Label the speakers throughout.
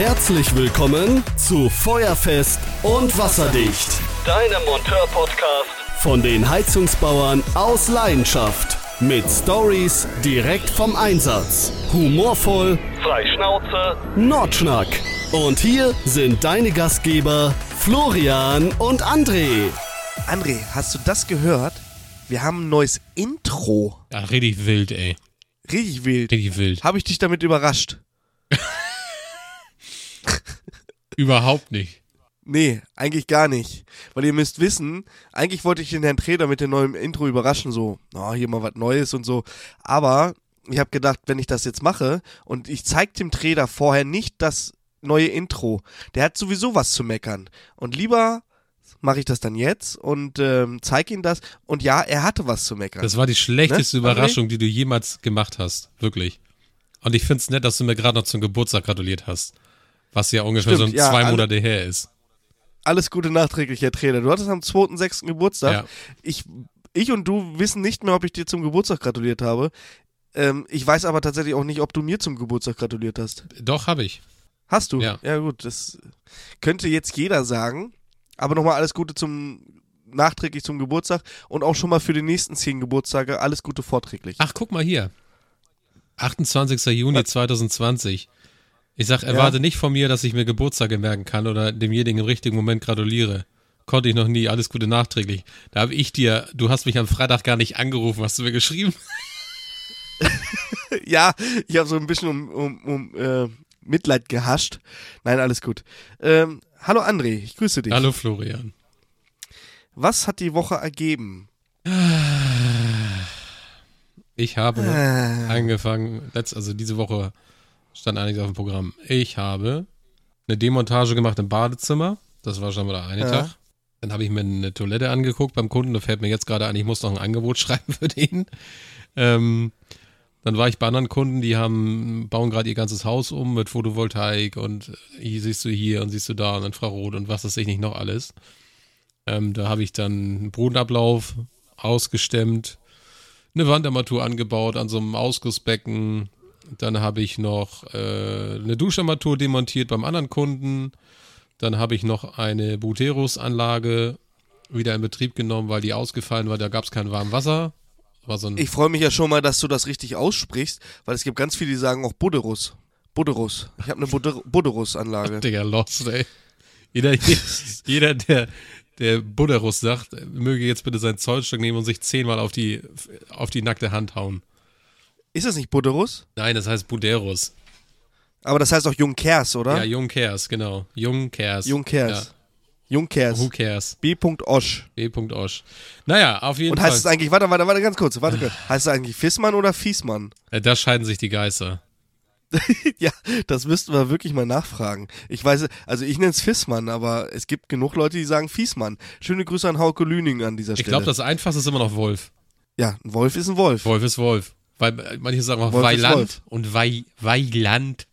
Speaker 1: Herzlich willkommen zu Feuerfest und Wasserdicht. Deinem Monteur-Podcast von den Heizungsbauern aus Leidenschaft. Mit Stories direkt vom Einsatz. Humorvoll, frei Schnauze, Nordschnack. Und hier sind deine Gastgeber Florian und André.
Speaker 2: André, hast du das gehört? Wir haben ein neues Intro.
Speaker 3: Ja, richtig wild, ey.
Speaker 2: Richtig wild.
Speaker 3: Richtig wild.
Speaker 2: Habe ich dich damit überrascht?
Speaker 3: Überhaupt nicht.
Speaker 2: Nee, eigentlich gar nicht. Weil ihr müsst wissen, eigentlich wollte ich den Herrn Trainer mit dem neuen Intro überraschen, so, oh, hier mal was Neues und so. Aber ich habe gedacht, wenn ich das jetzt mache und ich zeige dem Trainer vorher nicht das neue Intro, der hat sowieso was zu meckern. Und lieber mache ich das dann jetzt und ähm, zeige ihm das. Und ja, er hatte was zu meckern.
Speaker 3: Das war die schlechteste ne? Überraschung, die du jemals gemacht hast. Wirklich. Und ich finde es nett, dass du mir gerade noch zum Geburtstag gratuliert hast. Was ja ungefähr Stimmt, so ja, zwei Monate her ist.
Speaker 2: Alles Gute nachträglich, Herr Trainer. Du hattest am 2.6. Geburtstag. Ja. Ich, ich und du wissen nicht mehr, ob ich dir zum Geburtstag gratuliert habe. Ähm, ich weiß aber tatsächlich auch nicht, ob du mir zum Geburtstag gratuliert hast.
Speaker 3: Doch, habe ich.
Speaker 2: Hast du?
Speaker 3: Ja.
Speaker 2: Ja, gut. Das könnte jetzt jeder sagen. Aber nochmal alles Gute zum nachträglich zum Geburtstag und auch schon mal für die nächsten zehn Geburtstage alles Gute vorträglich.
Speaker 3: Ach, guck mal hier. 28. Juni 2020. Ich sag, erwarte ja. nicht von mir, dass ich mir Geburtstage merken kann oder demjenigen im richtigen Moment gratuliere. Konnte ich noch nie. Alles Gute nachträglich. Da habe ich dir, du hast mich am Freitag gar nicht angerufen, hast du mir geschrieben?
Speaker 2: ja, ich habe so ein bisschen um, um, um äh, Mitleid gehascht. Nein, alles gut. Ähm, hallo André, ich grüße dich.
Speaker 3: Hallo Florian.
Speaker 2: Was hat die Woche ergeben?
Speaker 3: Ich habe äh. angefangen, letzt, also diese Woche stand einiges auf dem Programm. Ich habe eine Demontage gemacht im Badezimmer. Das war schon mal der eine ja. Tag. Dann habe ich mir eine Toilette angeguckt beim Kunden. Da fällt mir jetzt gerade ein, ich muss noch ein Angebot schreiben für den. Ähm, dann war ich bei anderen Kunden, die haben, bauen gerade ihr ganzes Haus um mit Photovoltaik und hier siehst du hier und siehst du da und Infrarot und was weiß ich nicht noch alles. Ähm, da habe ich dann einen Bodenablauf ausgestemmt, eine Wandarmatur angebaut an so einem Ausgussbecken, dann habe ich noch äh, eine Duscharmatur demontiert beim anderen Kunden. Dann habe ich noch eine Buteros-Anlage wieder in Betrieb genommen, weil die ausgefallen war. Da gab es kein warmes Wasser.
Speaker 2: So ich freue mich ja schon mal, dass du das richtig aussprichst, weil es gibt ganz viele, die sagen auch Buderus. Buderus. Ich habe eine Buderus-Anlage.
Speaker 3: Digga, lost, ey. Jeder, jeder der, der Buderus sagt, möge jetzt bitte sein Zollstock nehmen und sich zehnmal auf die, auf die nackte Hand hauen.
Speaker 2: Ist das nicht Buderus?
Speaker 3: Nein, das heißt Buderus.
Speaker 2: Aber das heißt auch Junkers, oder?
Speaker 3: Ja, Junkers, genau. Junkers.
Speaker 2: Junkers. Ja. Junkers.
Speaker 3: Who cares?
Speaker 2: B. Osch.
Speaker 3: B. Osch. Naja, auf jeden
Speaker 2: Fall. Und heißt es eigentlich, warte, warte, warte, ganz kurz, warte kurz. Heißt es eigentlich Fissmann oder Fiesmann?
Speaker 3: Ja, da scheiden sich die Geister.
Speaker 2: ja, das müssten wir wirklich mal nachfragen. Ich weiß, also ich nenne es Fissmann, aber es gibt genug Leute, die sagen Fiesmann. Schöne Grüße an Hauke Lüning an dieser Stelle.
Speaker 3: Ich glaube, das Einfachste ist immer noch Wolf.
Speaker 2: Ja, ein Wolf ist ein Wolf.
Speaker 3: Wolf ist Wolf. Weil manche sagen auch Wolf Weiland und Wei, Weiland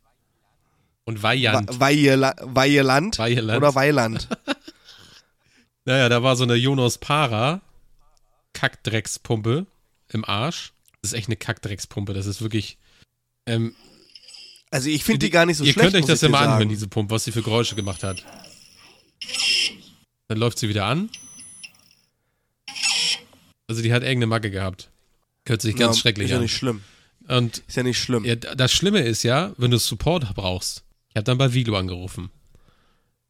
Speaker 3: und Weihand.
Speaker 2: Weiland, Weiland oder Weiland.
Speaker 3: naja, da war so eine Jonas Para Kackdreckspumpe im Arsch. Das ist echt eine Kackdreckspumpe. Das ist wirklich. Ähm,
Speaker 2: also ich finde die, gar nicht so
Speaker 3: ihr
Speaker 2: schlecht.
Speaker 3: Ihr könnt euch das ja mal anhören, diese Pumpe, was sie für Geräusche gemacht hat. Dann läuft sie wieder an. Also die hat irgendeine Macke gehabt. Hört sich ganz ja, schrecklich
Speaker 2: ist
Speaker 3: an.
Speaker 2: Ist ja nicht schlimm.
Speaker 3: Und
Speaker 2: ist ja nicht schlimm.
Speaker 3: Ja, das Schlimme ist ja, wenn du Support brauchst. Ich habe dann bei Vilo angerufen.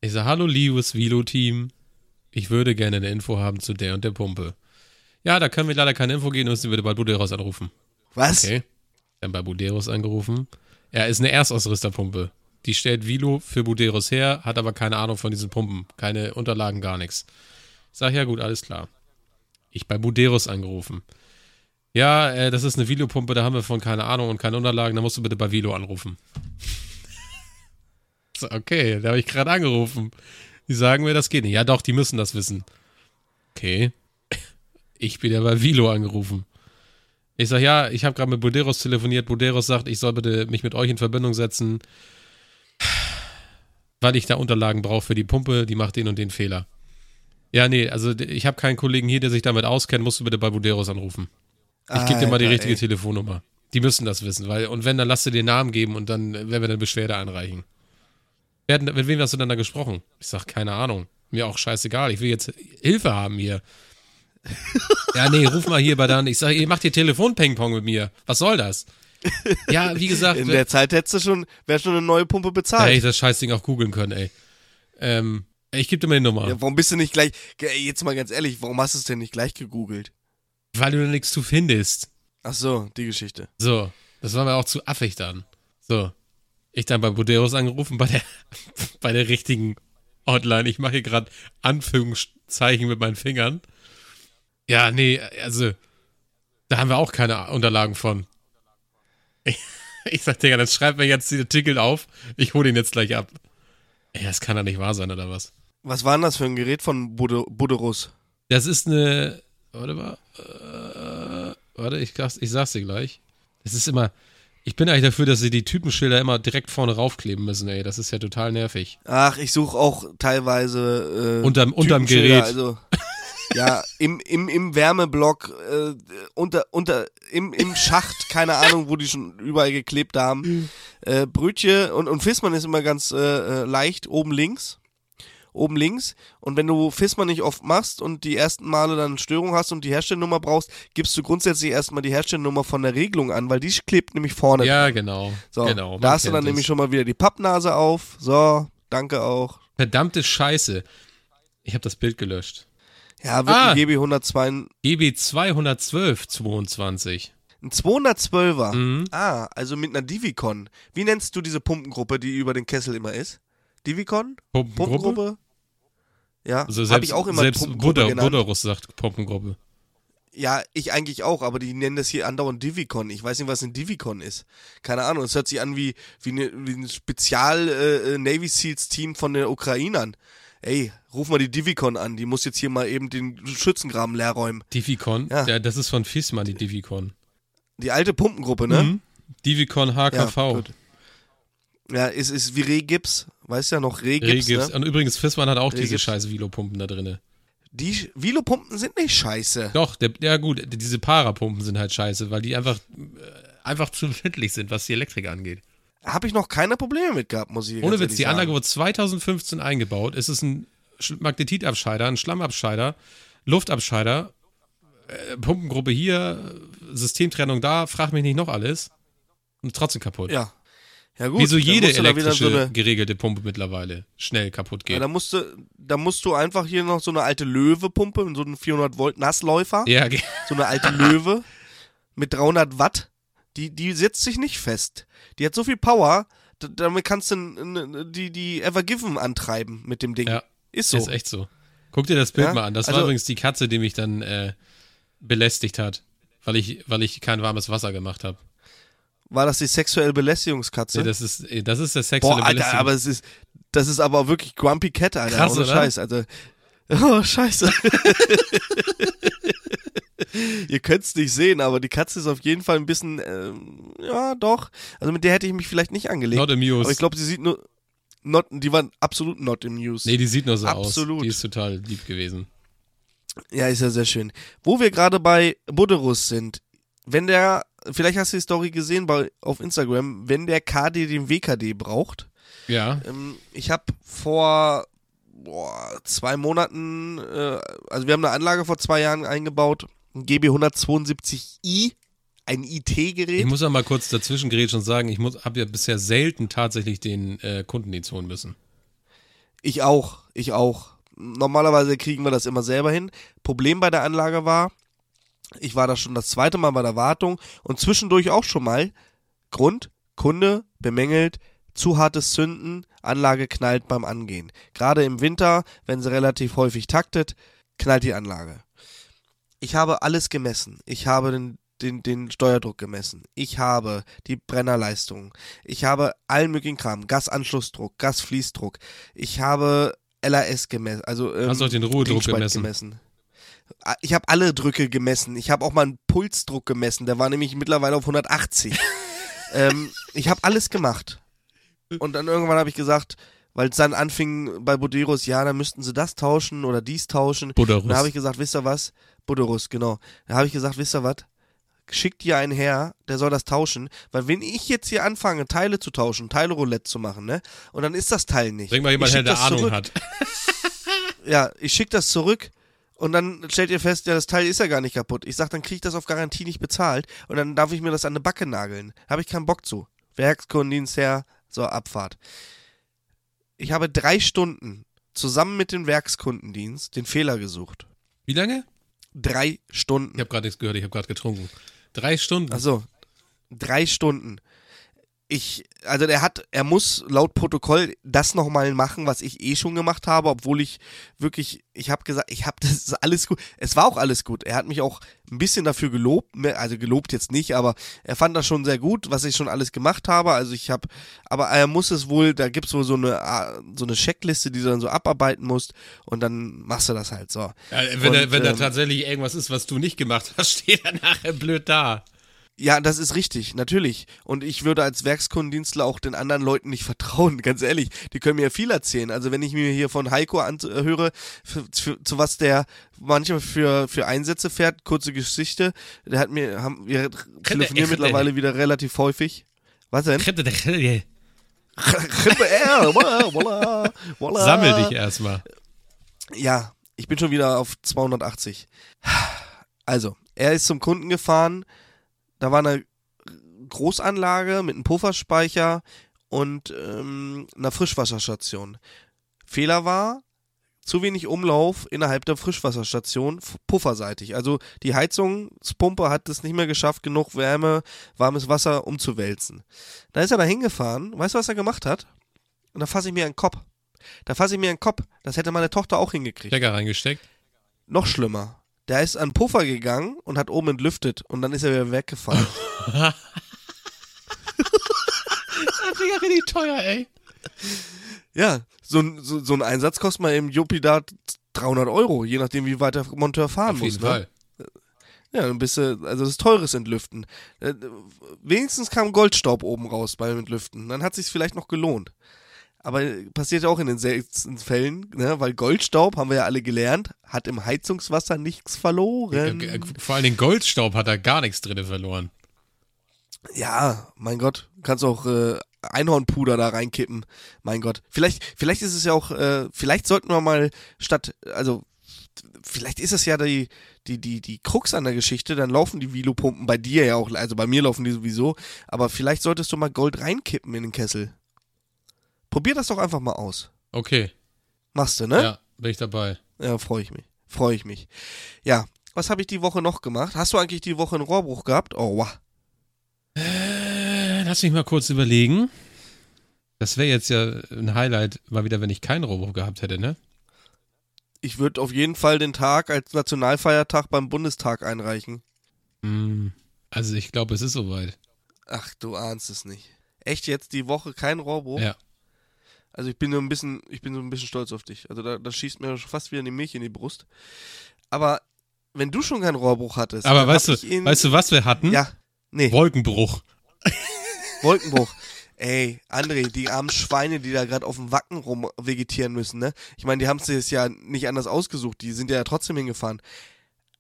Speaker 3: Ich sage, hallo liebes Vilo-Team. Ich würde gerne eine Info haben zu der und der Pumpe. Ja, da können wir leider keine Info geben, müssen wir bei Buderos anrufen.
Speaker 2: Was?
Speaker 3: Okay. Dann bei Buderos angerufen. Er ist eine Erstausrüsterpumpe. Die stellt Vilo für Buderos her, hat aber keine Ahnung von diesen Pumpen. Keine Unterlagen, gar nichts. Ich sage, ja gut, alles klar. Ich bei Buderos angerufen. Ja, äh, das ist eine Videopumpe, da haben wir von keine Ahnung und keine Unterlagen, da musst du bitte bei Vilo anrufen. so, okay, da habe ich gerade angerufen. Die sagen mir, das geht nicht. Ja, doch, die müssen das wissen. Okay. Ich bin ja bei Vilo angerufen. Ich sage, ja, ich habe gerade mit Buderos telefoniert. Buderos sagt, ich soll bitte mich mit euch in Verbindung setzen, weil ich da Unterlagen brauche für die Pumpe, die macht den und den Fehler. Ja, nee, also ich habe keinen Kollegen hier, der sich damit auskennt, musst du bitte bei Buderos anrufen. Ich gebe dir mal die richtige ey. Telefonnummer. Die müssen das wissen, weil, und wenn, dann lass dir den Namen geben und dann werden wir eine Beschwerde einreichen. Wer, mit wem hast du denn da gesprochen? Ich sag, keine Ahnung. Mir auch scheißegal. Ich will jetzt Hilfe haben hier. ja, nee, ruf mal hier bei dann. Ich sag, ihr macht hier Telefon-Ping-Pong mit mir. Was soll das? Ja, wie gesagt.
Speaker 2: In der Zeit hättest du schon, wäre schon eine neue Pumpe bezahlt.
Speaker 3: hätte ich das Scheißding auch googeln können, ey. Ähm, ich gebe dir mal die Nummer.
Speaker 2: Ja, warum bist du nicht gleich, jetzt mal ganz ehrlich, warum hast du es denn nicht gleich gegoogelt?
Speaker 3: Weil du da nichts zu findest.
Speaker 2: Ach so, die Geschichte.
Speaker 3: So, das war mir auch zu affig dann. So, ich dann bei Boderos angerufen, bei der, bei der richtigen Hotline. Ich mache hier gerade Anführungszeichen mit meinen Fingern. Ja, nee, also, da haben wir auch keine Unterlagen von. Ich, ich sag, Digga, dann schreib mir jetzt die Artikel auf. Ich hole ihn jetzt gleich ab. Ey, das kann doch nicht wahr sein, oder was?
Speaker 2: Was war denn das für ein Gerät von Buderus?
Speaker 3: Das ist eine. Warte mal. Äh, warte, ich, ich sag's dir gleich. Das ist immer. Ich bin eigentlich dafür, dass sie die Typenschilder immer direkt vorne raufkleben müssen, ey. Das ist ja total nervig.
Speaker 2: Ach, ich suche auch teilweise.
Speaker 3: Äh, unterm, unterm Gerät.
Speaker 2: Also, ja, im, im, im Wärmeblock, äh, unter, unter, im, im Schacht, keine Ahnung, wo die schon überall geklebt haben. Äh, Brötchen und, und Fissmann ist immer ganz äh, äh, leicht, oben links. Oben links. Und wenn du Fissmann nicht oft machst und die ersten Male dann Störung hast und die Herstellnummer brauchst, gibst du grundsätzlich erstmal die Herstellnummer von der Regelung an, weil die klebt nämlich vorne.
Speaker 3: Ja, genau.
Speaker 2: So,
Speaker 3: genau,
Speaker 2: da hast du dann nämlich schon mal wieder die Pappnase auf. So, danke auch.
Speaker 3: Verdammte Scheiße. Ich habe das Bild gelöscht.
Speaker 2: Ja, wirklich ah, GB 102.
Speaker 3: GB 212 22.
Speaker 2: Ein 212er. Mhm. Ah, also mit einer Divicon. Wie nennst du diese Pumpengruppe, die über den Kessel immer ist? Divicon?
Speaker 3: Pumpengruppe? Pumpengruppe?
Speaker 2: Ja,
Speaker 3: also habe ich auch immer selbst Buddha, Buddharus sagt Pumpengruppe.
Speaker 2: Ja, ich eigentlich auch, aber die nennen das hier andauernd Divicon. Ich weiß nicht, was ein Divicon ist. Keine Ahnung, es hört sich an wie, wie, eine, wie ein Spezial-Navy äh, Seals-Team von den Ukrainern ey, ruf mal die Divicon an, die muss jetzt hier mal eben den Schützengraben leer räumen.
Speaker 3: Divicon? Ja. ja das ist von Fissmann, die Divicon.
Speaker 2: Die alte Pumpengruppe, ne? Mhm.
Speaker 3: Divicon HKV.
Speaker 2: Ja, ja, ist, ist wie Rehgips, weißt ja noch, Rehgips. Rehgips.
Speaker 3: Ne? Und übrigens, Fissmann hat auch Rehgips. diese scheiße Velopumpen da drin.
Speaker 2: Die Velopumpen sind nicht scheiße.
Speaker 3: Doch, der, ja gut, diese Parapumpen sind halt scheiße, weil die einfach, äh, einfach zu schnittlich sind, was die Elektrik angeht
Speaker 2: habe ich noch keine Probleme mit gehabt, muss ich
Speaker 3: Ohne Witz, die Anlage wurde 2015 eingebaut. Es ist ein Magnetitabscheider, ein Schlammabscheider, Luftabscheider, äh, Pumpengruppe hier, Systemtrennung da, frag mich nicht noch alles. Und trotzdem kaputt.
Speaker 2: Ja. Ja gut,
Speaker 3: Wie so jede elektrische so eine, geregelte Pumpe mittlerweile schnell kaputt geht. Ja,
Speaker 2: da, musst du, da musst du einfach hier noch so eine alte Löwe-Pumpe, so einen 400 Volt Nassläufer.
Speaker 3: Ja,
Speaker 2: So eine alte Löwe mit 300 Watt die, die setzt sich nicht fest. Die hat so viel Power, damit kannst du die, die Evergiven antreiben mit dem Ding. Ja,
Speaker 3: ist so. Ist echt so. Guck dir das Bild ja? mal an. Das also, war übrigens die Katze, die mich dann äh, belästigt hat, weil ich, weil ich kein warmes Wasser gemacht habe.
Speaker 2: War das die sexuelle Belästigungskatze?
Speaker 3: Nee, das ist, das ist der sexuelle Boah, Alter,
Speaker 2: aber es ist, das ist aber wirklich Grumpy Cat, Alter.
Speaker 3: Krass, Ohne oder?
Speaker 2: Scheiß, Alter. Oh, scheiße. Ihr könnt es nicht sehen, aber die Katze ist auf jeden Fall ein bisschen, ähm, ja, doch. Also mit der hätte ich mich vielleicht nicht angelegt.
Speaker 3: Not amused.
Speaker 2: Aber ich glaube, sie sieht nur, not, die waren absolut not amused.
Speaker 3: Nee, die sieht nur so absolut. aus. Die ist total lieb gewesen.
Speaker 2: Ja, ist ja sehr schön. Wo wir gerade bei Buderus sind, wenn der, vielleicht hast du die Story gesehen bei, auf Instagram, wenn der KD den WKD braucht.
Speaker 3: Ja.
Speaker 2: Ähm, ich habe vor boah, zwei Monaten, äh, also wir haben eine Anlage vor zwei Jahren eingebaut ein GB172i, ein IT-Gerät.
Speaker 3: Ich muss ja mal kurz dazwischen und sagen, ich habe ja bisher selten tatsächlich den äh, Kundendienst holen müssen.
Speaker 2: Ich auch, ich auch. Normalerweise kriegen wir das immer selber hin. Problem bei der Anlage war, ich war da schon das zweite Mal bei der Wartung und zwischendurch auch schon mal. Grund, Kunde bemängelt, zu hartes Zünden, Anlage knallt beim Angehen. Gerade im Winter, wenn sie relativ häufig taktet, knallt die Anlage ich habe alles gemessen. Ich habe den, den, den Steuerdruck gemessen. Ich habe die Brennerleistung. Ich habe allen möglichen Kram. Gasanschlussdruck, Gasfließdruck. Ich habe LAS gemessen. Also, ähm,
Speaker 3: Hast du auch den Ruhedruck gemessen?
Speaker 2: gemessen. Ah, ich habe alle Drücke gemessen. Ich habe auch mal einen Pulsdruck gemessen. Der war nämlich mittlerweile auf 180. ähm, ich habe alles gemacht. Und dann irgendwann habe ich gesagt, weil es dann anfing bei Boderos, ja, dann müssten sie das tauschen oder dies tauschen.
Speaker 3: Buderus.
Speaker 2: Da habe ich gesagt, wisst ihr was? Buderus, genau. Da habe ich gesagt, wisst ihr was? schickt dir einen her, der soll das tauschen. Weil wenn ich jetzt hier anfange, Teile zu tauschen, Teile Roulette zu machen, ne? Und dann ist das Teil nicht.
Speaker 3: Bring mal jemand her, der Ahnung
Speaker 2: zurück.
Speaker 3: hat.
Speaker 2: Ja, ich schicke das zurück und dann stellt ihr fest, ja, das Teil ist ja gar nicht kaputt. Ich sag, dann krieg ich das auf Garantie nicht bezahlt und dann darf ich mir das an eine Backe nageln. Habe ich keinen Bock zu. Werkskundendienst her, so Abfahrt. Ich habe drei Stunden zusammen mit dem Werkskundendienst den Fehler gesucht.
Speaker 3: Wie lange?
Speaker 2: Drei
Speaker 3: Ich
Speaker 2: Stunden.
Speaker 3: habe gerade nichts gehört, ich habe gerade getrunken. Drei Stunden.
Speaker 2: Also drei Stunden. Ich, also der hat, er muss laut Protokoll das nochmal machen, was ich eh schon gemacht habe, obwohl ich wirklich, ich habe gesagt, ich habe das alles gut. Es war auch alles gut. Er hat mich auch ein bisschen dafür gelobt, mehr- also gelobt jetzt nicht, aber er fand das schon sehr gut, was ich schon alles gemacht habe. Also ich habe, aber er muss es wohl, da gibt's wohl so eine, ah, so eine Checkliste, die du dann so abarbeiten musst und dann machst du das halt so.
Speaker 3: Ja, wenn da,
Speaker 2: Und,
Speaker 3: wenn da
Speaker 2: ähm,
Speaker 3: tatsächlich irgendwas ist, was du nicht gemacht hast, steht er nachher blöd da.
Speaker 2: Ja, das ist richtig, natürlich. Und ich würde als Werkskundendienstler auch den anderen Leuten nicht vertrauen, ganz ehrlich. Die können mir ja viel erzählen. Also wenn ich mir hier von Heiko anhöre, für, für, zu was der manchmal für, für Einsätze fährt, kurze Geschichte, der hat mir, haben, wir telefonieren mittlerweile wieder relativ häufig. Was denn?
Speaker 3: Sammel dich erstmal.
Speaker 2: Ja, ich bin schon wieder auf 280. Also, er ist zum Kunden gefahren. Da war eine Großanlage mit einem Pufferspeicher und ähm, einer Frischwasserstation. Fehler war, zu wenig Umlauf innerhalb der Frischwasserstation, pufferseitig. Also die Heizungspumpe hat es nicht mehr geschafft, genug Wärme, warmes Wasser umzuwälzen. Da ist er da hingefahren. Weißt du, was er gemacht hat? Und da fasse ich mir einen Kopf. Da fasse ich mir einen Kopf. Das hätte meine Tochter auch hingekriegt.
Speaker 3: Stecker reingesteckt.
Speaker 2: Noch schlimmer. Der ist an Puffer gegangen und hat oben entlüftet und dann ist er wieder weggefahren.
Speaker 3: Das ist ja richtig teuer, ey.
Speaker 2: ja, so, ein- so, so ein Einsatz kostet mal im Juppie da 300 Euro, je nachdem, wie weit der Monteur fahren
Speaker 3: Auf
Speaker 2: muss.
Speaker 3: jeden
Speaker 2: ne?
Speaker 3: Fall.
Speaker 2: Ja, dann bist du, also das ist teures Entlüften. Äh, wenigstens kam Goldstaub oben raus beim Entlüften. Dann hat sich's vielleicht noch gelohnt. Aber passiert ja auch in den seltensten Fällen, ne? weil Goldstaub, haben wir ja alle gelernt, hat im Heizungswasser nichts verloren.
Speaker 3: Äh, Vor allen Dingen Goldstaub hat da gar nichts drin verloren.
Speaker 2: Ja, mein Gott, du kannst auch äh, Einhornpuder da reinkippen. Mein Gott. Vielleicht, vielleicht ist es ja auch, äh, vielleicht sollten wir mal statt, also vielleicht ist es ja die, die, die, die Krux an der Geschichte, dann laufen die Vilopumpen bei dir ja auch, also bei mir laufen die sowieso, aber vielleicht solltest du mal Gold reinkippen in den Kessel. Probier das doch einfach mal aus.
Speaker 3: Okay.
Speaker 2: Machst du, ne?
Speaker 3: Ja, bin ich dabei.
Speaker 2: Ja, freue ich mich. Freue ich mich. Ja, was habe ich die Woche noch gemacht? Hast du eigentlich die Woche einen Rohrbruch gehabt? Oh, wow.
Speaker 3: Äh, lass mich mal kurz überlegen. Das wäre jetzt ja ein Highlight, mal wieder, wenn ich keinen Rohrbruch gehabt hätte, ne?
Speaker 2: Ich würde auf jeden Fall den Tag als Nationalfeiertag beim Bundestag einreichen.
Speaker 3: Hm, Also ich glaube, es ist soweit.
Speaker 2: Ach, du ahnst es nicht. Echt jetzt die Woche kein Rohrbruch?
Speaker 3: Ja.
Speaker 2: Also ich bin nur ein bisschen, ich bin so ein bisschen stolz auf dich. Also da, da schießt mir fast wieder die Milch in die Brust. Aber wenn du schon keinen Rohrbruch hattest,
Speaker 3: Aber weißt du,
Speaker 2: ihn,
Speaker 3: weißt du, was wir hatten?
Speaker 2: ja, nee,
Speaker 3: Wolkenbruch.
Speaker 2: Wolkenbruch. Ey, André, die armen Schweine, die da gerade auf dem Wacken rum vegetieren müssen, ne? Ich meine, die haben es jetzt ja nicht anders ausgesucht, die sind ja trotzdem hingefahren.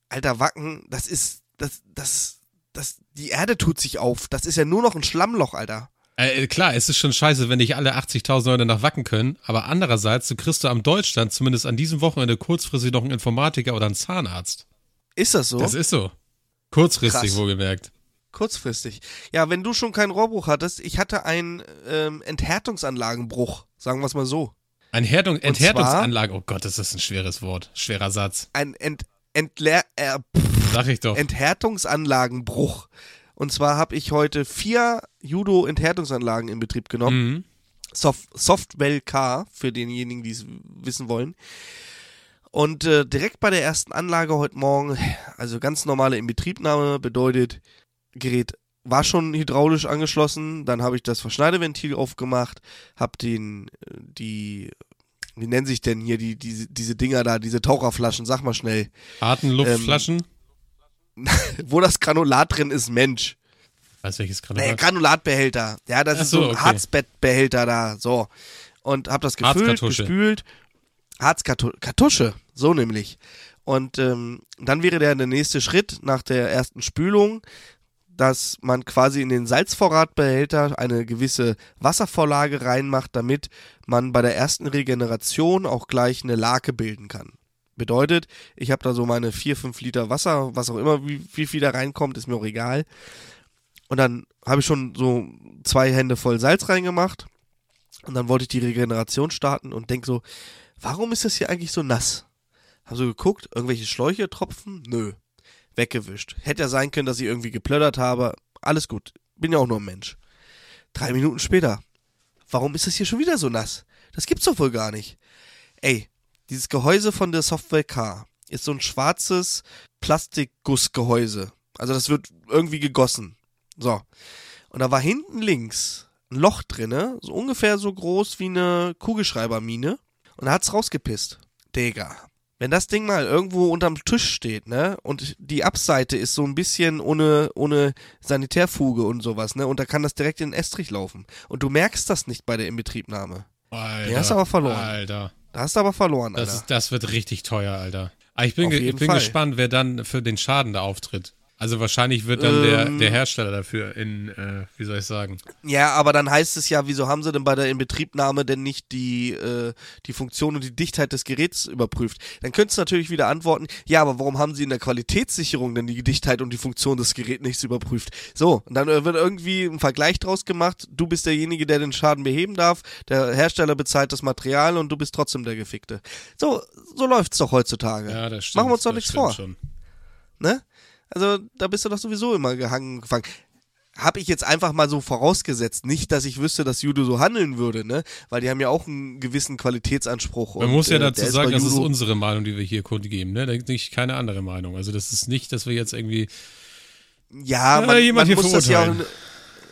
Speaker 2: Alter, Wacken, das ist, das, das, das, die Erde tut sich auf. Das ist ja nur noch ein Schlammloch, Alter.
Speaker 3: Äh, klar, es ist schon scheiße, wenn nicht alle 80.000 Leute nach Wacken können, aber andererseits, du kriegst du am Deutschland zumindest an diesem Wochenende kurzfristig noch einen Informatiker oder einen Zahnarzt.
Speaker 2: Ist das so?
Speaker 3: Das ist so. Kurzfristig
Speaker 2: Krass.
Speaker 3: wohlgemerkt.
Speaker 2: Kurzfristig. Ja, wenn du schon keinen Rohrbruch hattest, ich hatte einen ähm, Enthärtungsanlagenbruch, sagen wir es mal so.
Speaker 3: Ein Härtung, Enthärtungsanlage. Oh Gott, das ist ein schweres Wort. Schwerer Satz.
Speaker 2: Ein Ent, Entleer, äh,
Speaker 3: Sag ich doch.
Speaker 2: Enthärtungsanlagenbruch. Und zwar habe ich heute vier Judo-Enthärtungsanlagen in Betrieb genommen.
Speaker 3: Mhm.
Speaker 2: Soft, Softwell K, für denjenigen, die es wissen wollen. Und äh, direkt bei der ersten Anlage heute Morgen, also ganz normale Inbetriebnahme, bedeutet, Gerät war schon hydraulisch angeschlossen, dann habe ich das Verschneideventil aufgemacht, habe den, äh, die, wie nennen sich denn hier die, diese, diese Dinger da, diese Taucherflaschen, sag mal schnell.
Speaker 3: Atemluftflaschen.
Speaker 2: Wo das Granulat drin ist, Mensch.
Speaker 3: Weiß welches Granulat?
Speaker 2: Granulatbehälter. Ja, das
Speaker 3: Ach
Speaker 2: ist so
Speaker 3: so,
Speaker 2: ein
Speaker 3: okay.
Speaker 2: Harzbettbehälter da. So. Und hab das gefüllt, gespült. Harzkartusche, so nämlich. Und ähm, dann wäre der, der nächste Schritt nach der ersten Spülung, dass man quasi in den Salzvorratbehälter eine gewisse Wasservorlage reinmacht, damit man bei der ersten Regeneration auch gleich eine Lake bilden kann. Bedeutet, ich habe da so meine 4, 5 Liter Wasser, was auch immer, wie, wie viel da reinkommt, ist mir auch egal. Und dann habe ich schon so zwei Hände voll Salz reingemacht. Und dann wollte ich die Regeneration starten und denk so, warum ist das hier eigentlich so nass? Hab so geguckt, irgendwelche Schläuche tropfen? Nö. Weggewischt. Hätte ja sein können, dass ich irgendwie geplöddert habe. Alles gut. Bin ja auch nur ein Mensch. Drei Minuten später. Warum ist das hier schon wieder so nass? Das gibt's doch wohl gar nicht. Ey, dieses Gehäuse von der Software K ist so ein schwarzes Plastikgussgehäuse. Also das wird irgendwie gegossen. So. Und da war hinten links ein Loch drinne, so ungefähr so groß wie eine Kugelschreibermine. Und da hat's rausgepisst. Digga. Wenn das Ding mal irgendwo unterm Tisch steht, ne, und die Abseite ist so ein bisschen ohne, ohne Sanitärfuge und sowas, ne, und da kann das direkt in den Estrich laufen. Und du merkst das nicht bei der Inbetriebnahme.
Speaker 3: Alter.
Speaker 2: Den hast du aber verloren.
Speaker 3: Alter.
Speaker 2: Da hast du aber verloren, Alter.
Speaker 3: Das, das wird richtig teuer, Alter. Aber ich bin, ich bin
Speaker 2: Fall.
Speaker 3: gespannt, wer dann für den Schaden da auftritt. Also wahrscheinlich wird dann der,
Speaker 2: Ähm.
Speaker 3: der Hersteller dafür in, äh, wie soll ich sagen?
Speaker 2: Ja, aber dann heißt es ja, wieso haben sie denn bei der Inbetriebnahme denn nicht die, äh, die Funktion und die Dichtheit des Geräts überprüft? Dann könntest du natürlich wieder antworten, ja, aber warum haben sie in der Qualitätssicherung denn die Dichtheit und die Funktion des Geräts nicht überprüft? So, und dann äh, wird irgendwie ein Vergleich draus gemacht, du bist derjenige, der den Schaden beheben darf, der Hersteller bezahlt das Material und du bist trotzdem der Gefickte. So, so läuft's doch heutzutage.
Speaker 3: Ja, das stimmt.
Speaker 2: Machen wir uns doch nichts vor.
Speaker 3: Schon.
Speaker 2: Ne? Also, da bist du doch sowieso immer gehangen gefangen. Habe ich jetzt einfach mal so vorausgesetzt. Nicht, dass ich wüsste, dass Judo so handeln würde, ne? Weil die haben ja auch einen gewissen Qualitätsanspruch.
Speaker 3: Man
Speaker 2: und,
Speaker 3: muss ja
Speaker 2: äh,
Speaker 3: dazu sagen, das ist unsere Meinung, die wir hier kundgeben, ne? Da gibt nicht keine andere Meinung. Also das ist nicht, dass wir jetzt irgendwie.
Speaker 2: Ja, man,
Speaker 3: jemand
Speaker 2: man
Speaker 3: hier
Speaker 2: muss das ja auch.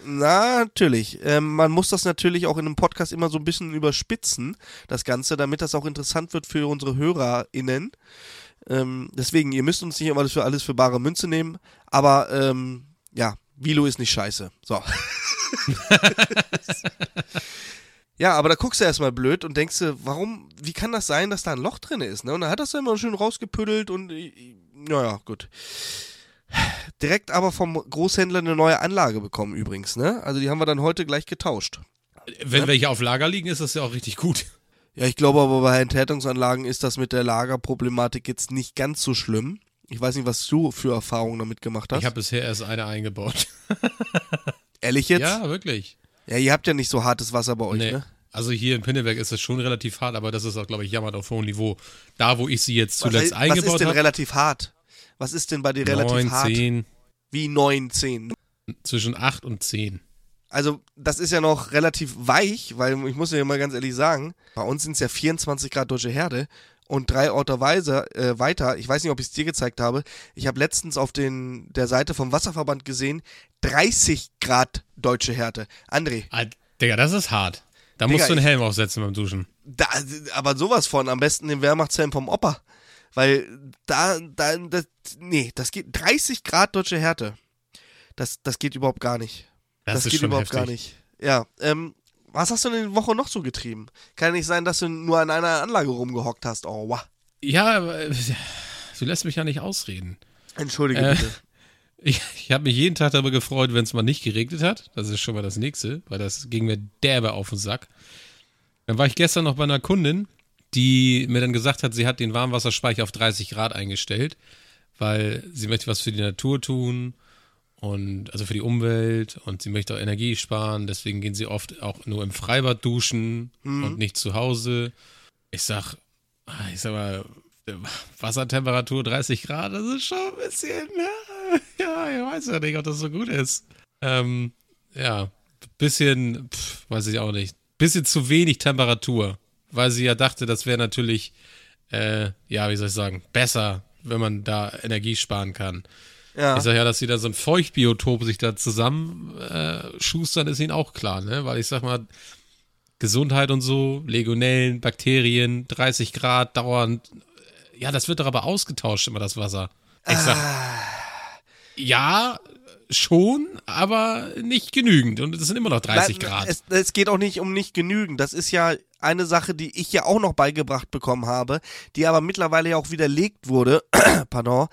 Speaker 2: Na, natürlich. Ähm, man muss das natürlich auch in einem Podcast immer so ein bisschen überspitzen, das Ganze, damit das auch interessant wird für unsere HörerInnen. Ähm, deswegen, ihr müsst uns nicht immer alles für alles für bare Münze nehmen, aber ähm, ja, Vilo ist nicht scheiße. So. ja, aber da guckst du erstmal blöd und denkst du, warum, wie kann das sein, dass da ein Loch drin ist? Ne? Und dann hat das dann immer schön rausgepüddelt und äh, naja, gut. Direkt aber vom Großhändler eine neue Anlage bekommen übrigens, ne? Also die haben wir dann heute gleich getauscht.
Speaker 3: Wenn welche auf Lager liegen, ist das ja auch richtig gut.
Speaker 2: Ja, ich glaube aber bei Enthärtungsanlagen ist das mit der Lagerproblematik jetzt nicht ganz so schlimm. Ich weiß nicht, was du für Erfahrungen damit gemacht hast.
Speaker 3: Ich habe bisher erst eine eingebaut.
Speaker 2: Ehrlich jetzt?
Speaker 3: Ja, wirklich.
Speaker 2: Ja, ihr habt ja nicht so hartes Wasser bei euch,
Speaker 3: Nee.
Speaker 2: ne?
Speaker 3: Also hier in Pinneberg ist das schon relativ hart, aber das ist auch, glaube ich, jammert auf hohem Niveau. Da, wo ich sie jetzt
Speaker 2: Was,
Speaker 3: zuletzt
Speaker 2: was
Speaker 3: eingebaut
Speaker 2: ist denn
Speaker 3: habe,
Speaker 2: relativ hart? Was ist denn bei dir relativ
Speaker 3: 9,
Speaker 2: hart?
Speaker 3: 10,
Speaker 2: Wie 9, 10?
Speaker 3: zwischen 8 und 10.
Speaker 2: Also, das ist ja noch relativ weich, weil ich muss ja mal ganz ehrlich sagen, bei uns sind es ja 24 Grad deutsche Herde und drei Orte weise, äh, weiter, ich weiß nicht, ob ich es dir gezeigt habe, ich habe letztens auf den, der Seite vom Wasserverband gesehen, 30 Grad deutsche Härte. André,
Speaker 3: Ah, Digga, das ist hart. Da
Speaker 2: Digga,
Speaker 3: musst du einen Helm aufsetzen beim Duschen.
Speaker 2: da, aber sowas von, am besten den Wehrmachtshelm vom Opa. Weil da, da, das, nee, das geht, 30 Grad deutsche Härte. Das, das geht überhaupt gar nicht.
Speaker 3: Das,
Speaker 2: Das, geht überhaupt
Speaker 3: heftig.
Speaker 2: gar nicht. Ja, ähm, was hast du denn die Woche noch so getrieben? Kann ja nicht sein, dass du nur an einer Anlage rumgehockt hast. Oh, wow.
Speaker 3: Ja, aber äh, du lässt mich ja nicht ausreden.
Speaker 2: Entschuldige
Speaker 3: Äh,
Speaker 2: bitte.
Speaker 3: Ich, ich habe mich jeden Tag darüber gefreut, wenn es mal nicht geregnet hat. Das ist schon mal das Nächste, weil das ging mir derbe auf den Sack. Dann war ich gestern noch bei einer Kundin, die mir dann gesagt hat, sie hat den Warmwasserspeicher auf 30 Grad eingestellt, weil sie möchte was für die Natur tun und also für die Umwelt und sie möchte auch Energie sparen. Deswegen gehen sie oft auch nur im Freibad duschen und nicht zu Hause. Ich sag, ah, ich sag mal, Wassertemperatur 30 Grad, das ist schon ein bisschen, ja, ich weiß ja nicht, ob das so gut ist. Ähm, ja, bisschen, pff, weiß ich auch nicht, bisschen zu wenig Temperatur, weil sie ja dachte, das wäre natürlich, äh, ja, wie soll ich sagen, besser, wenn man da Energie sparen kann.
Speaker 2: Ja.
Speaker 3: Ich sag ja, dass sie da so ein Feuchtbiotop sich da zusammen äh, ist ihnen auch klar, ne? Weil ich sag mal, Gesundheit und so, Legionellen, Bakterien, 30 Grad dauernd. Ja, das wird doch aber ausgetauscht immer, das Wasser. Ich sag, ja, schon, aber nicht genügend. Und es sind immer noch 30
Speaker 2: Nein,
Speaker 3: Grad.
Speaker 2: Es, es geht auch nicht um nicht genügen. Das ist ja eine Sache, die ich ja auch noch beigebracht bekommen habe, die aber mittlerweile ja auch widerlegt wurde, pardon,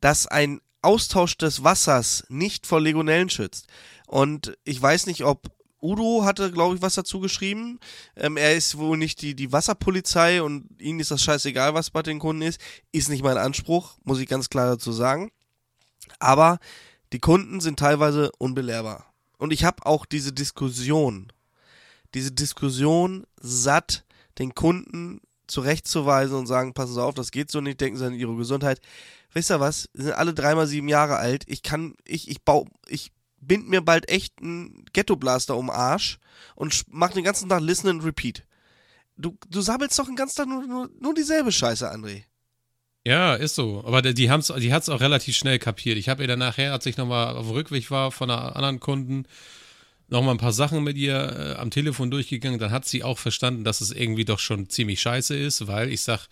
Speaker 2: dass ein Austausch des Wassers nicht vor Legionellen schützt. Und ich weiß nicht, ob Udo hatte, glaube ich, was dazu geschrieben. Ähm, er ist wohl nicht die, die Wasserpolizei und ihnen ist das scheißegal, was bei den Kunden ist. Ist nicht mein Anspruch, muss ich ganz klar dazu sagen. Aber die Kunden sind teilweise unbelehrbar. Und ich habe auch diese Diskussion, diese Diskussion satt, den Kunden zurechtzuweisen und sagen, passen Sie auf, das geht so nicht, denken Sie an Ihre Gesundheit. Wisst ihr was? Sie sind alle dreimal sieben Jahre alt. Ich kann, ich, ich baue, ich bind mir bald echt einen Ghetto-Blaster um den Arsch und mach den ganzen Tag Listen and Repeat. Du, du sabbelst doch den ganzen Tag nur, nur, nur dieselbe Scheiße, André.
Speaker 3: Ja, ist so. Aber die, haben's, die hat es auch relativ schnell kapiert. Ich habe ihr dann nachher, als ich nochmal auf dem Rückweg war von einer anderen Kunden, nochmal ein paar Sachen mit ihr äh, am Telefon durchgegangen. Dann hat sie auch verstanden, dass es irgendwie doch schon ziemlich scheiße ist, weil ich sag,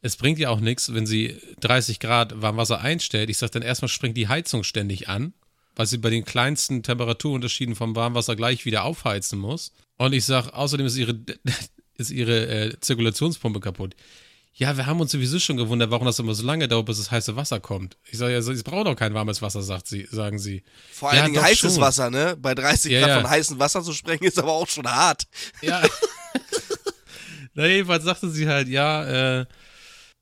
Speaker 3: es bringt ja auch nichts, wenn sie 30 Grad Warmwasser einstellt. Ich sag dann erstmal springt die Heizung ständig an, weil sie bei den kleinsten Temperaturunterschieden vom Warmwasser gleich wieder aufheizen muss. Und ich sag, außerdem ist ihre, ist ihre äh, Zirkulationspumpe kaputt. Ja, wir haben uns sowieso schon gewundert, warum das immer so lange dauert, bis das heiße Wasser kommt. Ich sage ja, es braucht doch kein warmes Wasser, sagt sie, sagen sie.
Speaker 2: Vor allen
Speaker 3: ja,
Speaker 2: Dingen heißes schon. Wasser, ne? Bei 30
Speaker 3: Ja,
Speaker 2: Grad
Speaker 3: ja.
Speaker 2: von heißem Wasser zu sprechen, ist aber auch schon hart.
Speaker 3: Ja. Na, jedenfalls sagte sie halt, ja, äh,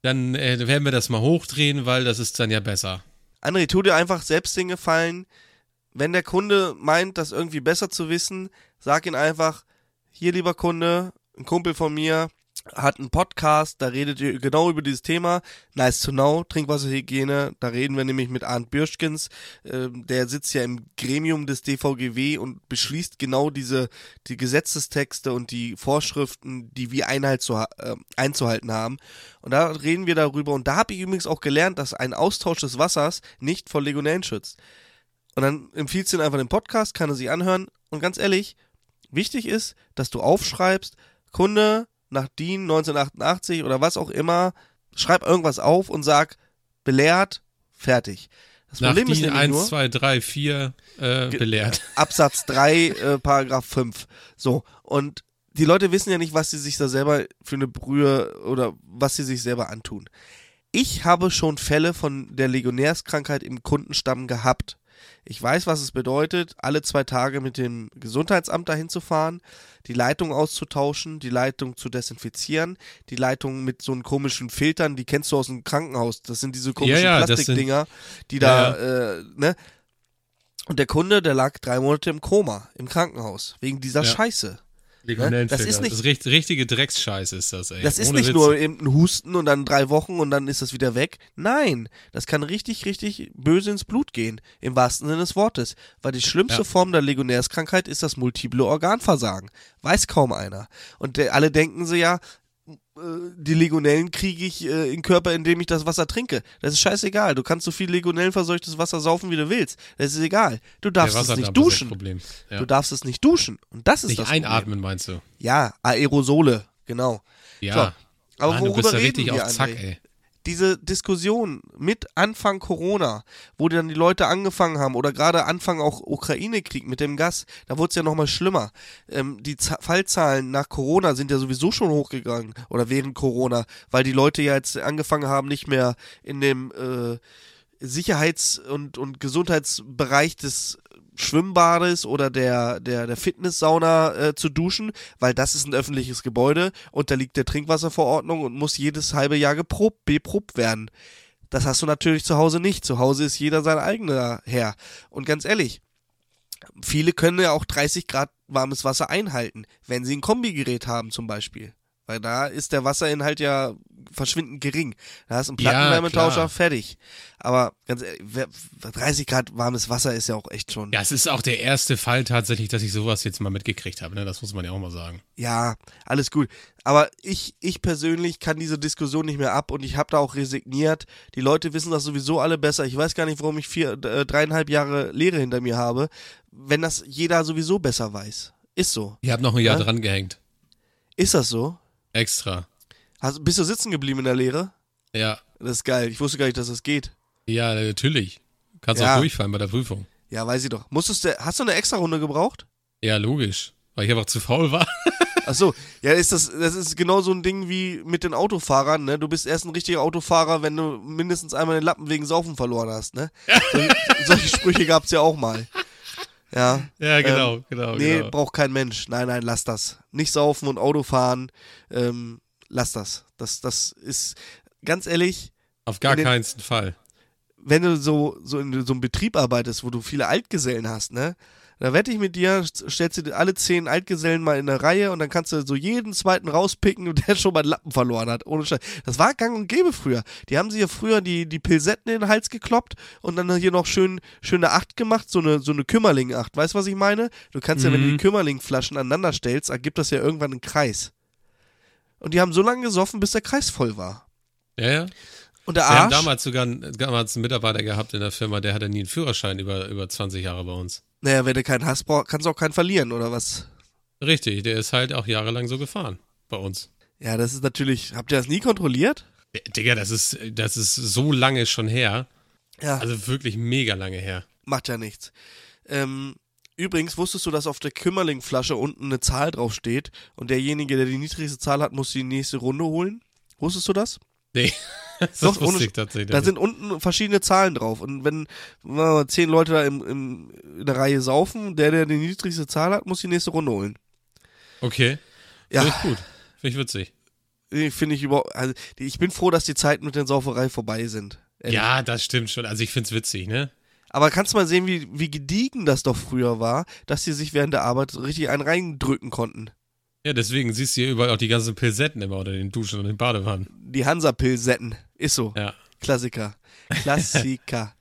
Speaker 3: dann äh, werden wir das mal hochdrehen, weil das ist dann ja besser.
Speaker 2: André, tu dir einfach selbst den Gefallen. Wenn der Kunde meint, das irgendwie besser zu wissen, sag ihn einfach, hier lieber Kunde, ein Kumpel von mir hat einen Podcast, da redet ihr genau über dieses Thema. Nice to know, Trinkwasserhygiene. Da reden wir nämlich mit Arndt Bürschkens. Ähm, der sitzt ja im Gremium des DVGW und beschließt genau diese die Gesetzestexte und die Vorschriften, die wir Einhalt zu, äh, einzuhalten haben. Und da reden wir darüber. Und da habe ich übrigens auch gelernt, dass ein Austausch des Wassers nicht vor Legionellen schützt. Und dann empfiehlt ihn einfach den Podcast, kann er sich anhören. Und ganz ehrlich, wichtig ist, dass du aufschreibst, Kunde nach DIN 1988 oder was auch immer, schreib irgendwas auf und sag, belehrt, fertig. Das
Speaker 3: Nach
Speaker 2: Problem ist
Speaker 3: DIN
Speaker 2: nämlich
Speaker 3: 1,
Speaker 2: nur,
Speaker 3: 2, 3, 4 äh, belehrt.
Speaker 2: Absatz 3, äh, Paragraph 5. So, und die Leute wissen ja nicht, was sie sich da selber für eine Brühe oder was sie sich selber antun. Ich habe schon Fälle von der Legionärskrankheit im Kundenstamm gehabt. Ich weiß, was es bedeutet, alle zwei Tage mit dem Gesundheitsamt dahin zu fahren, die Leitung auszutauschen, die Leitung zu desinfizieren, die Leitung mit so einen komischen Filtern, die kennst du aus dem Krankenhaus. Das sind diese komischen
Speaker 3: ja, sind-
Speaker 2: Plastikdinger, die da, äh, ne? Und der Kunde, der lag drei Monate im Koma, im Krankenhaus, wegen dieser
Speaker 3: Ja.
Speaker 2: Scheiße.
Speaker 3: Das
Speaker 2: ist nicht-
Speaker 3: Das richt- richtige Drecksscheiße ist das, ey.
Speaker 2: Das ist
Speaker 3: Ohne
Speaker 2: nicht
Speaker 3: Witz.
Speaker 2: nur eben ein Husten und dann drei Wochen und dann ist das wieder weg. Nein, das kann richtig, richtig böse ins Blut gehen, im wahrsten Sinne des Wortes. Weil die schlimmste
Speaker 3: Ja.
Speaker 2: Form der Legionärskrankheit ist das multiple Organversagen. Weiß kaum einer. Und der, alle denken sie ja, die Legionellen kriege ich äh, in den Körper, indem ich das Wasser trinke. Das ist scheißegal. Du kannst so viel legionellenverseuchtes Wasser saufen, wie du willst. Das ist egal. Du darfst es nicht duschen.
Speaker 3: Ja.
Speaker 2: Du darfst es nicht duschen. Und das ist
Speaker 3: Nicht
Speaker 2: das Problem.
Speaker 3: einatmen, meinst du?
Speaker 2: Ja, Aerosole, genau.
Speaker 3: Ja.
Speaker 2: So, aber
Speaker 3: Mann, du
Speaker 2: worüber
Speaker 3: bist ja
Speaker 2: reden
Speaker 3: richtig
Speaker 2: wir,
Speaker 3: auf Zack, ey.
Speaker 2: Diese Diskussion mit Anfang Corona, wo dann die Leute angefangen haben, oder gerade Anfang auch Ukraine-Krieg mit dem Gas, da wurde es ja nochmal schlimmer. Ähm, die Z Fallzahlen nach Corona sind ja sowieso schon hochgegangen, oder während Corona, weil die Leute ja jetzt angefangen haben, nicht mehr in dem äh, Sicherheits- und, und Gesundheitsbereich des Schwimmbades oder der, der, der Fitnesssauna äh, zu duschen, weil das ist ein öffentliches Gebäude, unterliegt der Trinkwasserverordnung und muss jedes halbe Jahr geprobt, beprobt werden. Das hast du natürlich zu Hause nicht. Zu Hause ist jeder sein eigener Herr. Und ganz ehrlich, viele können ja auch 30 Grad warmes Wasser einhalten, wenn sie ein Kombigerät haben zum Beispiel. Weil da ist der Wasserinhalt ja verschwindend gering. Da hast du einen
Speaker 3: Ja,
Speaker 2: Plattenwärmetauscher,
Speaker 3: klar.
Speaker 2: fertig. Aber ganz ehrlich, wer- 30 Grad warmes Wasser ist ja auch echt schon.
Speaker 3: Ja, es ist auch der erste Fall tatsächlich, dass ich sowas jetzt mal mitgekriegt habe. Ne? Das muss man ja auch mal sagen.
Speaker 2: Ja, alles gut. Aber ich, ich persönlich kann diese Diskussion nicht mehr ab und ich habe da auch resigniert. Die Leute wissen das sowieso alle besser. Ich weiß gar nicht, warum ich vier, äh, dreieinhalb Jahre Lehre hinter mir habe, wenn das jeder sowieso besser weiß. Ist so.
Speaker 3: Ich habe noch ein Jahr
Speaker 2: Ja?
Speaker 3: dran gehängt.
Speaker 2: Ist das so?
Speaker 3: Extra.
Speaker 2: Hast, bist du sitzen geblieben in der Lehre?
Speaker 3: Ja.
Speaker 2: Das ist geil. Ich wusste gar nicht, dass das geht.
Speaker 3: Ja, natürlich. Kannst
Speaker 2: Ja.
Speaker 3: auch durchfallen bei der Prüfung.
Speaker 2: Ja, weiß ich doch. Musstest du, hast du eine extra Runde gebraucht?
Speaker 3: Ja, logisch. Weil ich einfach zu faul war.
Speaker 2: Ach so, ja, ist das, das ist genau so ein Ding wie mit den Autofahrern, ne? Du bist erst ein richtiger Autofahrer, wenn du mindestens einmal den Lappen wegen Saufen verloren hast, ne? So, solche Sprüche gab's ja auch mal. Ja.
Speaker 3: Ja, genau, ähm, genau.
Speaker 2: Nee,
Speaker 3: genau.
Speaker 2: braucht kein Mensch. Nein, nein, lass das. Nicht saufen und Auto fahren. Ähm, lass das. Das, das ist, ganz ehrlich.
Speaker 3: Auf gar den, keinen Fall.
Speaker 2: Wenn du so, so in so einem Betrieb arbeitest, wo du viele Altgesellen hast, ne? Da wette ich mit dir, stellst du alle zehn Altgesellen mal in eine Reihe und dann kannst du so jeden zweiten rauspicken, der schon mal einen Lappen verloren hat. Ohne Scheiß. Das war gang und gäbe früher. Die haben sich ja früher die, die Pilsetten in den Hals gekloppt und dann hier noch schön, schöne Acht gemacht, so eine, so eine Kümmerling-Acht. Weißt du, was ich meine? Du kannst mhm. ja, wenn du die mhm. Kümmerling-Flaschen aneinander stellst, ergibt das ja irgendwann einen Kreis. Und die haben so lange gesoffen, bis der Kreis voll war.
Speaker 3: Ja, ja.
Speaker 2: Und der
Speaker 3: Arsch.
Speaker 2: Wir haben
Speaker 3: damals sogar damals einen Mitarbeiter gehabt in der Firma, der hatte nie einen Führerschein über, über 20 Jahre bei uns.
Speaker 2: Naja, wenn du keinen hast, kannst du auch keinen verlieren, oder was?
Speaker 3: Richtig, der ist halt auch jahrelang so gefahren bei uns.
Speaker 2: Ja, das ist natürlich. Habt ihr das nie kontrolliert?
Speaker 3: Digga, das ist, das ist so lange schon her.
Speaker 2: Ja.
Speaker 3: Also wirklich mega lange her.
Speaker 2: Macht ja nichts. Ähm, übrigens, wusstest du, dass auf der Kümmerling-Flasche unten eine Zahl draufsteht und derjenige, der die niedrigste Zahl hat, muss die nächste Runde holen? Wusstest du das?
Speaker 3: Nee.
Speaker 2: Das Doch, wusste ohne, ich tatsächlich. Da sind unten verschiedene Zahlen drauf. Und wenn mal, zehn Leute da im, im, in der Reihe saufen, der, der die niedrigste Zahl hat, muss die nächste Runde holen.
Speaker 3: Okay. Ja. Finde ich gut. Finde ich witzig.
Speaker 2: Finde ich überhaupt. Also, ich bin froh, dass die Zeiten mit der Sauferei vorbei sind.
Speaker 3: Ehrlich. Ja, das stimmt schon. Also ich finde es witzig, ne?
Speaker 2: Aber kannst du mal sehen, wie, wie gediegen das doch früher war, dass sie sich während der Arbeit richtig einen reindrücken konnten.
Speaker 3: Ja, deswegen siehst du hier überall auch die ganzen Pilsetten immer unter den Duschen und den Badewannen.
Speaker 2: Die Hansa-Pilsetten. Ist so.
Speaker 3: Ja.
Speaker 2: Klassiker. Klassiker.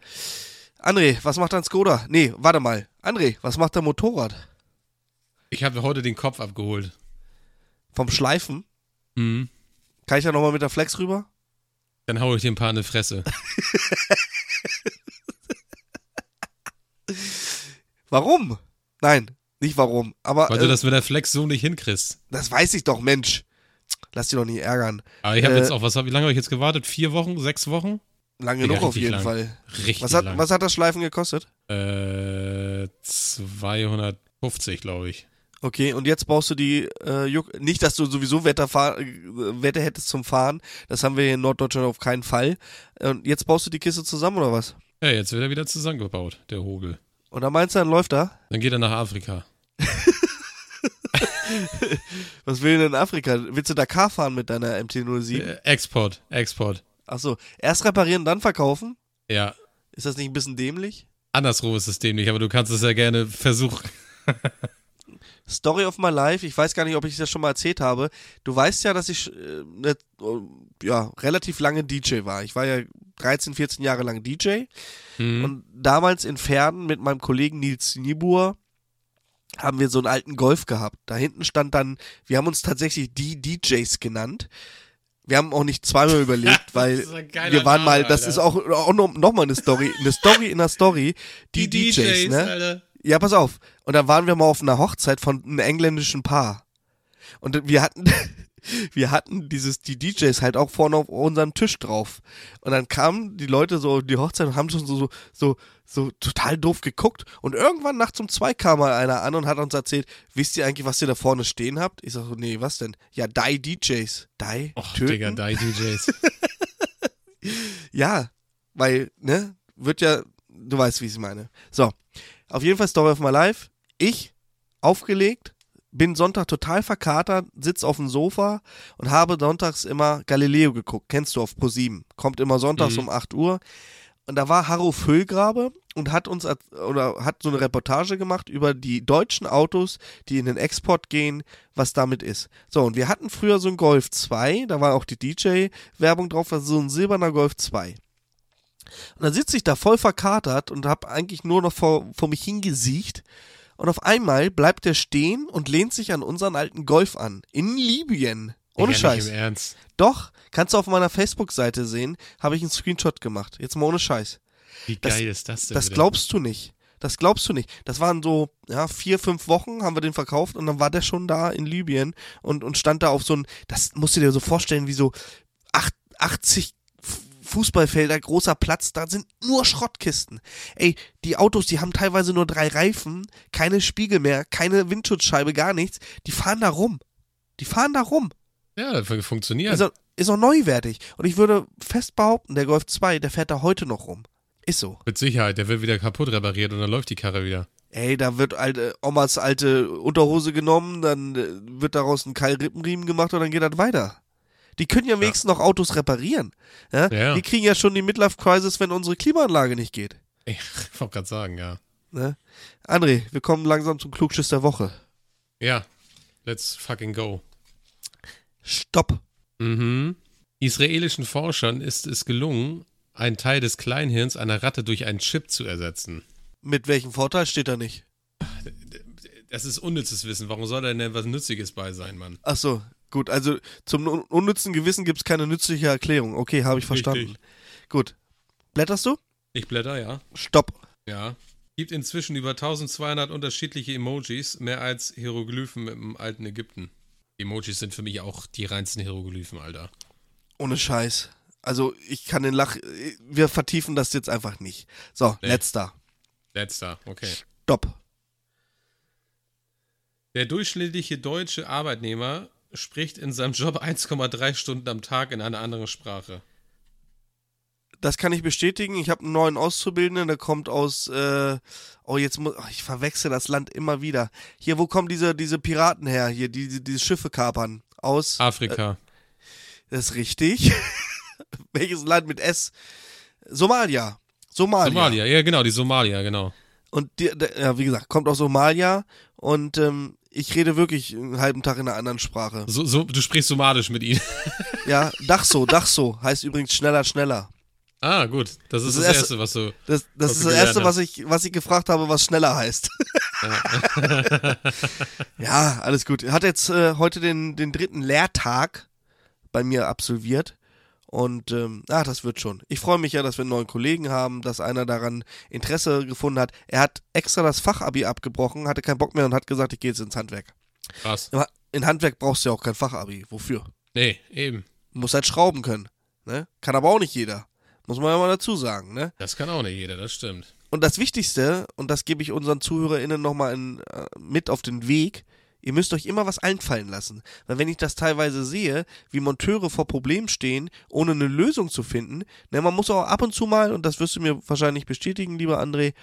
Speaker 2: André, was macht dein Skoda? Nee, warte mal. André, was macht dein Motorrad?
Speaker 3: Ich habe heute den Kopf abgeholt.
Speaker 2: Vom Schleifen?
Speaker 3: Mhm.
Speaker 2: Kann ich da nochmal mit der Flex rüber?
Speaker 3: Dann hau ich dir ein paar in die Fresse.
Speaker 2: Warum? Nein, nicht warum, aber.
Speaker 3: Weil äh, du das mit der Flex so nicht hinkriegst.
Speaker 2: Das weiß ich doch, Mensch. Lass dich doch nicht ärgern.
Speaker 3: Aber ich habe äh, jetzt auch, was hab, wie lange habe ich jetzt gewartet? Vier Wochen? Sechs Wochen?
Speaker 2: Lange genug auf jeden
Speaker 3: lang.
Speaker 2: Fall.
Speaker 3: Richtig
Speaker 2: was hat,
Speaker 3: lang.
Speaker 2: Was hat das Schleifen gekostet?
Speaker 3: Äh, 250, glaube ich.
Speaker 2: Okay, und jetzt baust du die, äh, Juck nicht, dass du sowieso Wetter, Wetter hättest zum Fahren, das haben wir hier in Norddeutschland auf keinen Fall. Und jetzt baust du die Kiste zusammen oder was?
Speaker 3: Ja, jetzt wird er wieder zusammengebaut, der Hobel.
Speaker 2: Und dann meinst du, dann läuft er?
Speaker 3: Dann geht er nach Afrika.
Speaker 2: Was will denn in Afrika? Willst du Dakar fahren mit deiner MT-07?
Speaker 3: Äh, Export, Export.
Speaker 2: Achso, erst reparieren, dann verkaufen?
Speaker 3: Ja.
Speaker 2: Ist das nicht ein bisschen dämlich?
Speaker 3: Andersrum ist es dämlich, aber du kannst es ja gerne versuchen.
Speaker 2: Story of my life, ich weiß gar nicht, ob ich das schon mal erzählt habe. Du weißt ja, dass ich äh, ne, ja, relativ lange DJ war. Ich war ja 13, 14 Jahre lang DJ. Mhm. Und damals in Pferden mit meinem Kollegen Nils Niebuhr haben wir so einen alten Golf gehabt. Da hinten stand dann, wir haben uns tatsächlich die DJs genannt. Wir haben auch nicht zweimal überlegt, weil wir waren Name, mal, das Alter. ist auch, auch noch, mal eine Story, eine Story in der Story, die, die DJs, DJs, ne? Alter. Ja, pass auf. Und dann waren wir mal auf einer Hochzeit von einem engländischen Paar. Und wir hatten, wir hatten dieses, die DJs halt auch vorne auf unserem Tisch drauf. Und dann kamen die Leute so die Hochzeit und haben schon so, so, so, so total doof geguckt. Und irgendwann nachts um zwei kam mal einer an und hat uns erzählt, wisst ihr eigentlich, was ihr da vorne stehen habt? Ich sag so, nee, was denn? Ja, Die DJs. Die?
Speaker 3: Och, töten? Digga, Die DJs.
Speaker 2: ja, weil, ne, wird ja, du weißt, wie ich es meine. So, auf jeden Fall Story of my life. Ich aufgelegt, bin Sonntag total verkatert, sitz auf dem Sofa und habe sonntags immer Galileo geguckt. Kennst du auf Pro7. Kommt immer sonntags mhm. um 8 Uhr. Und da war Harro Füllgrabe und hat uns oder hat so eine Reportage gemacht über die deutschen Autos, die in den Export gehen, was damit ist. So, und wir hatten früher so einen Golf 2, da war auch die DJ-Werbung drauf, also so ein silberner Golf 2. Und dann sitze ich da voll verkatert und habe eigentlich nur noch vor, vor mich hingesiecht und auf einmal bleibt er stehen und lehnt sich an unseren alten Golf an. In Libyen. Ohne Scheiß.
Speaker 3: Nicht im Ernst.
Speaker 2: Doch, kannst du auf meiner Facebook-Seite sehen, habe ich einen Screenshot gemacht. Jetzt mal ohne Scheiß.
Speaker 3: Wie geil das, ist das denn?
Speaker 2: Das bitte? glaubst du nicht. Das glaubst du nicht. Das waren so, ja, vier, fünf Wochen haben wir den verkauft und dann war der schon da in Libyen und, und stand da auf so ein, das musst du dir so vorstellen, wie so 80 Fußballfelder, großer Platz, da sind nur Schrottkisten. Ey, die Autos, die haben teilweise nur drei Reifen, keine Spiegel mehr, keine Windschutzscheibe, gar nichts. Die fahren da rum. Die fahren da rum.
Speaker 3: Ja, das funktioniert.
Speaker 2: Ist auch, ist auch neuwertig. Und ich würde fest behaupten, der Golf 2, der fährt da heute noch rum. Ist so.
Speaker 3: Mit Sicherheit, der wird wieder kaputt repariert und dann läuft die Karre wieder.
Speaker 2: Ey, da wird alte, Omas alte Unterhose genommen, dann äh, wird daraus ein Keilrippenriemen gemacht und dann geht das weiter. Die können ja wenigstens noch Autos reparieren. Ja?
Speaker 3: Ja.
Speaker 2: Die kriegen ja schon die Midlife-Crisis, wenn unsere Klimaanlage nicht geht.
Speaker 3: Ich wollte gerade sagen, ja.
Speaker 2: Ne? André, wir kommen langsam zum Klugschiss der Woche.
Speaker 3: Ja, let's fucking go.
Speaker 2: Stopp.
Speaker 3: Mhm. Israelischen Forschern ist es gelungen, einen Teil des Kleinhirns einer Ratte durch einen Chip zu ersetzen.
Speaker 2: Mit welchem Vorteil steht da nicht?
Speaker 3: Das ist unnützes Wissen. Warum soll da denn was Nützliches bei sein, Mann?
Speaker 2: Ach so, gut. Also zum un unnützen Gewissen gibt es keine nützliche Erklärung. Okay, habe ich verstanden.
Speaker 3: Richtig.
Speaker 2: Gut. Blätterst du?
Speaker 3: Ich blätter, ja.
Speaker 2: Stopp.
Speaker 3: Ja. Gibt inzwischen über 1200 unterschiedliche Emojis, mehr als Hieroglyphen im alten Ägypten. Emojis sind für mich auch die reinsten Hieroglyphen, Alter.
Speaker 2: Ohne Scheiß. Also ich kann den Lach. Wir vertiefen das jetzt einfach nicht. So,
Speaker 3: Nee.
Speaker 2: letzter.
Speaker 3: Letzter, okay.
Speaker 2: Stopp.
Speaker 3: Der durchschnittliche deutsche Arbeitnehmer spricht in seinem Job 1,3 Stunden am Tag in einer anderen Sprache.
Speaker 2: Das kann ich bestätigen. Ich habe einen neuen Auszubildenden, der kommt aus. Äh, oh, jetzt muss. Oh, ich verwechsel das Land immer wieder. Hier, wo kommen diese, diese Piraten her? Hier, die, die diese Schiffe kapern. Aus.
Speaker 3: Afrika.
Speaker 2: Das ist richtig. Welches Land mit S? Somalia. Somalia.
Speaker 3: Somalia, ja genau, die Somalia, genau.
Speaker 2: Und die, der, ja, wie gesagt, kommt aus Somalia und ähm, ich rede wirklich einen halben Tag in einer anderen Sprache.
Speaker 3: So, so, du sprichst somalisch mit ihnen.
Speaker 2: Ja, Dachso, Dachso heißt übrigens schneller, schneller.
Speaker 3: Ah, gut. Das ist
Speaker 2: Das
Speaker 3: das,
Speaker 2: ist
Speaker 3: Erste, was du.
Speaker 2: Das, das
Speaker 3: Was
Speaker 2: ist das Erste, was ich, was ich gefragt habe, was schneller heißt. ja, alles gut. Hat jetzt äh, heute den, den dritten Lehrtag bei mir absolviert. Und ähm, ach, das wird schon. Ich freue mich ja, dass wir einen neuen Kollegen haben, dass einer daran Interesse gefunden hat. Er hat extra das Fachabi abgebrochen, hatte keinen Bock mehr und hat gesagt, ich gehe jetzt ins Handwerk.
Speaker 3: Krass.
Speaker 2: In Handwerk brauchst du ja auch kein Fachabi. Wofür?
Speaker 3: Nee, eben.
Speaker 2: Du musst halt schrauben können. Ne? Kann aber auch nicht jeder. Muss man ja mal dazu sagen, ne?
Speaker 3: Das kann auch nicht jeder, das stimmt.
Speaker 2: Und das Wichtigste, und das gebe ich unseren ZuhörerInnen nochmal in, äh, mit auf den Weg, ihr müsst euch immer was einfallen lassen. Weil wenn ich das teilweise sehe, wie Monteure vor Problemen stehen, ohne eine Lösung zu finden, ne, man muss auch ab und zu mal, und das wirst du mir wahrscheinlich bestätigen, lieber André,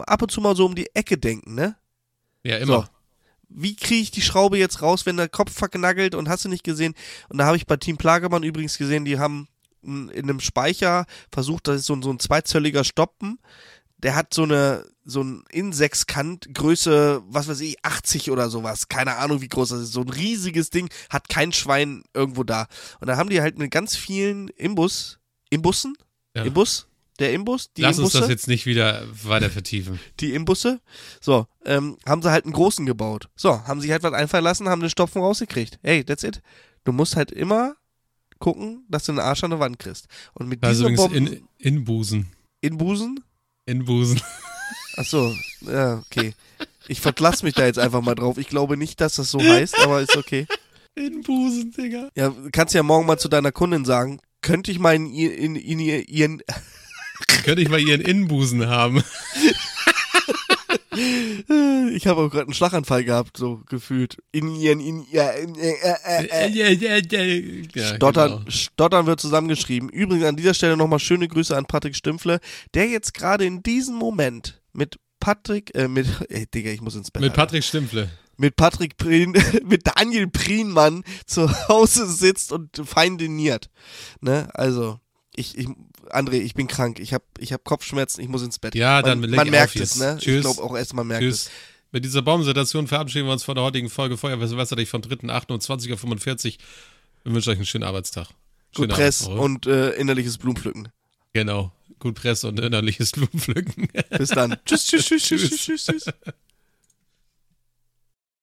Speaker 2: ab und zu mal so um die Ecke denken, ne?
Speaker 3: Ja, immer.
Speaker 2: So. Wie kriege ich die Schraube jetzt raus, wenn der Kopf verknackelt und hast du nicht gesehen? Und da habe ich bei Team Plagemann übrigens gesehen, die haben in einem Speicher versucht, das ist so, ein- so ein zweizölliger Stoppen. Der hat so eine, so ein Insechskant, Größe, was weiß ich, 80 oder sowas. Keine Ahnung, wie groß das ist. So ein riesiges Ding, hat kein Schwein irgendwo da. Und da haben die halt mit ganz vielen Imbus, Imbussen?
Speaker 3: Ja.
Speaker 2: Imbus? Der Imbus? Die
Speaker 3: Lass uns
Speaker 2: Imbusse?
Speaker 3: das jetzt nicht wieder weiter vertiefen.
Speaker 2: die Imbusse. So, ähm, haben sie halt einen großen gebaut. So, haben sich halt was einfallen lassen, haben den Stopfen rausgekriegt. Hey, that's it. Du musst halt immer gucken, dass du einen Arsch an der Wand kriegst. Und mit
Speaker 3: Also
Speaker 2: dieser
Speaker 3: übrigens
Speaker 2: Bomben
Speaker 3: in, Inbusen.
Speaker 2: in Busen?
Speaker 3: Inbusen.
Speaker 2: Ach so, ja, okay. Ich verlasse mich da jetzt einfach mal drauf. Ich glaube nicht, dass das so heißt, aber ist okay.
Speaker 3: Inbusen, Digga.
Speaker 2: Ja, kannst ja morgen mal zu deiner Kundin sagen, könnte ich mal in, in, in ihr- ihren
Speaker 3: Könnte ich mal ihren Innenbusen haben.
Speaker 2: ich habe auch gerade einen Schlaganfall gehabt, so gefühlt. In ihren, in ihr, in, äh, äh, äh,
Speaker 3: ja,
Speaker 2: Stottern,
Speaker 3: genau.
Speaker 2: Stottern wird zusammengeschrieben. Übrigens an dieser Stelle nochmal schöne Grüße an Patrick Stümpfle, der jetzt gerade in diesem Moment mit Patrick, äh, mit, ey, Digga, ich muss ins Bett.
Speaker 3: Mit
Speaker 2: Alter.
Speaker 3: Patrick Stimpfle.
Speaker 2: Mit Patrick Prien, mit Daniel Prienmann zu Hause sitzt und fein diniert. Ne, also, ich, ich, André, ich bin krank. Ich habe ich hab Kopfschmerzen, ich muss ins Bett.
Speaker 3: Ja, dann
Speaker 2: man,
Speaker 3: leg
Speaker 2: man merkt es, ne?
Speaker 3: Tschüss.
Speaker 2: Ich glaube auch erst, man merkt
Speaker 3: Tschüss.
Speaker 2: es.
Speaker 3: Mit dieser Baumsituation verabschieden wir uns von der heutigen Folge Feuerwehr Silvesterlich vom 3.8.20.45 Uhr. Wir wünschen euch einen schönen Arbeitstag.
Speaker 2: Gut
Speaker 3: Schönen
Speaker 2: Press
Speaker 3: Abend, oder?
Speaker 2: und äh, innerliches Blumenpflücken.
Speaker 3: Genau. Gut Press und innerliches Blumenpflücken.
Speaker 2: Bis dann. tschüss, tschüss, tschüss, tschüss, tschüss, tschüss.